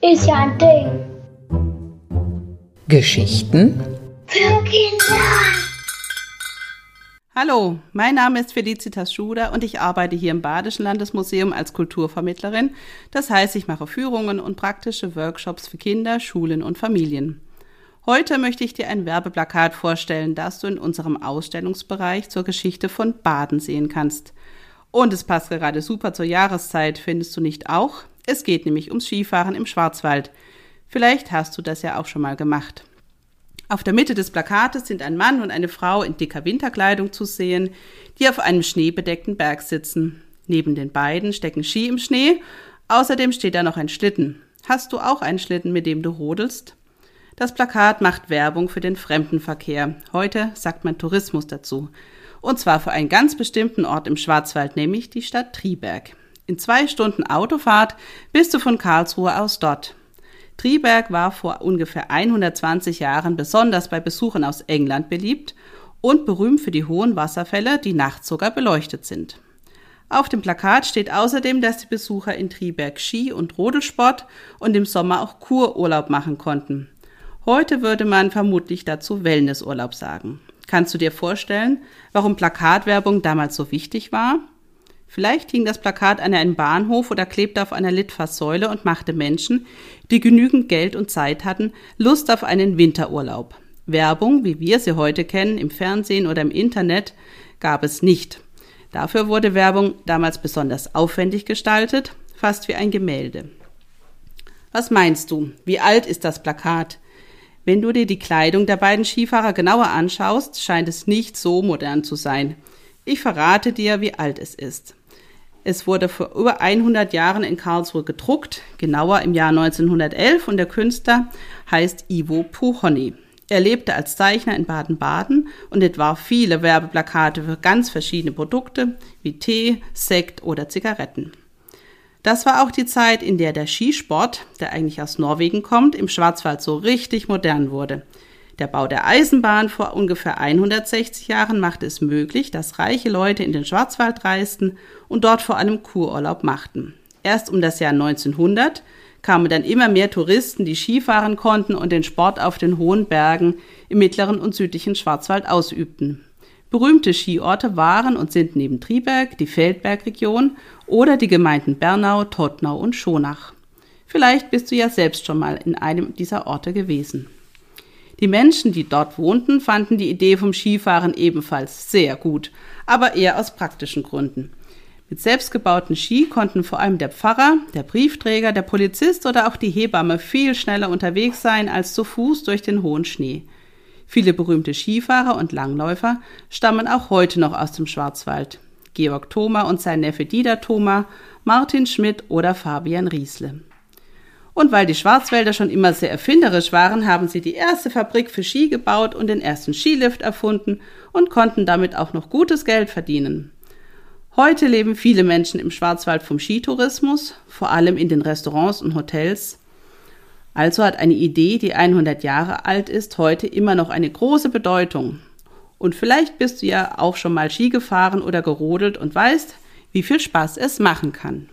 Ist ja ein Ding. Geschichten Für Kinder. Hallo, mein Name ist Felicitas Schuder und ich arbeite hier im Badischen Landesmuseum als Kulturvermittlerin. Das heißt, ich mache Führungen und praktische Workshops für Kinder, Schulen und Familien. Heute möchte ich dir ein Werbeplakat vorstellen, das du in unserem Ausstellungsbereich zur Geschichte von Baden sehen kannst. Und es passt gerade super zur Jahreszeit, findest du nicht auch? Es geht nämlich ums Skifahren im Schwarzwald. Vielleicht hast du das ja auch schon mal gemacht. Auf der Mitte des Plakates sind ein Mann und eine Frau in dicker Winterkleidung zu sehen, die auf einem schneebedeckten Berg sitzen. Neben den beiden stecken Ski im Schnee, außerdem steht da noch ein Schlitten. Hast du auch einen Schlitten, mit dem du rodelst? Das Plakat macht Werbung für den Fremdenverkehr. Heute sagt man Tourismus dazu. Und zwar für einen ganz bestimmten Ort im Schwarzwald, nämlich die Stadt Triberg. In zwei Stunden Autofahrt bist du von Karlsruhe aus dort. Triberg war vor ungefähr 120 Jahren besonders bei Besuchern aus England beliebt und berühmt für die hohen Wasserfälle, die nachts sogar beleuchtet sind. Auf dem Plakat steht außerdem, dass die Besucher in Triberg Ski- und Rodelsport und im Sommer auch Kururlaub machen konnten. Heute würde man vermutlich dazu Wellnessurlaub sagen. Kannst du dir vorstellen, warum Plakatwerbung damals so wichtig war? Vielleicht hing das Plakat an einem Bahnhof oder klebte auf einer Litfaßsäule und machte Menschen, die genügend Geld und Zeit hatten, Lust auf einen Winterurlaub. Werbung, wie wir sie heute kennen, im Fernsehen oder im Internet, gab es nicht. Dafür wurde Werbung damals besonders aufwendig gestaltet, fast wie ein Gemälde. Was meinst du? Wie alt ist das Plakat? Wenn du dir die Kleidung der beiden Skifahrer genauer anschaust, scheint es nicht so modern zu sein. Ich verrate dir, wie alt es ist. Es wurde vor über 100 Jahren in Karlsruhe gedruckt, genauer im Jahr 1911 und der Künstler heißt Ivo Puchony. Er lebte als Zeichner in Baden-Baden und entwarf viele Werbeplakate für ganz verschiedene Produkte wie Tee, Sekt oder Zigaretten. Das war auch die Zeit, in der der Skisport, der eigentlich aus Norwegen kommt, im Schwarzwald so richtig modern wurde. Der Bau der Eisenbahn vor ungefähr 160 Jahren machte es möglich, dass reiche Leute in den Schwarzwald reisten und dort vor allem Kururlaub machten. Erst um das Jahr 1900 kamen dann immer mehr Touristen, die Skifahren konnten und den Sport auf den hohen Bergen im mittleren und südlichen Schwarzwald ausübten. Berühmte Skiorte waren und sind neben Triberg die Feldbergregion oder die Gemeinden Bernau, Tottnau und Schonach. Vielleicht bist du ja selbst schon mal in einem dieser Orte gewesen. Die Menschen, die dort wohnten, fanden die Idee vom Skifahren ebenfalls sehr gut, aber eher aus praktischen Gründen. Mit selbstgebauten Ski konnten vor allem der Pfarrer, der Briefträger, der Polizist oder auch die Hebamme viel schneller unterwegs sein als zu Fuß durch den hohen Schnee. Viele berühmte Skifahrer und Langläufer stammen auch heute noch aus dem Schwarzwald. Georg Thoma und sein Neffe Dieter Thoma, Martin Schmidt oder Fabian Riesle. Und weil die Schwarzwälder schon immer sehr erfinderisch waren, haben sie die erste Fabrik für Ski gebaut und den ersten Skilift erfunden und konnten damit auch noch gutes Geld verdienen. Heute leben viele Menschen im Schwarzwald vom Skitourismus, vor allem in den Restaurants und Hotels. Also hat eine Idee, die 100 Jahre alt ist, heute immer noch eine große Bedeutung. Und vielleicht bist du ja auch schon mal Ski gefahren oder gerodelt und weißt, wie viel Spaß es machen kann.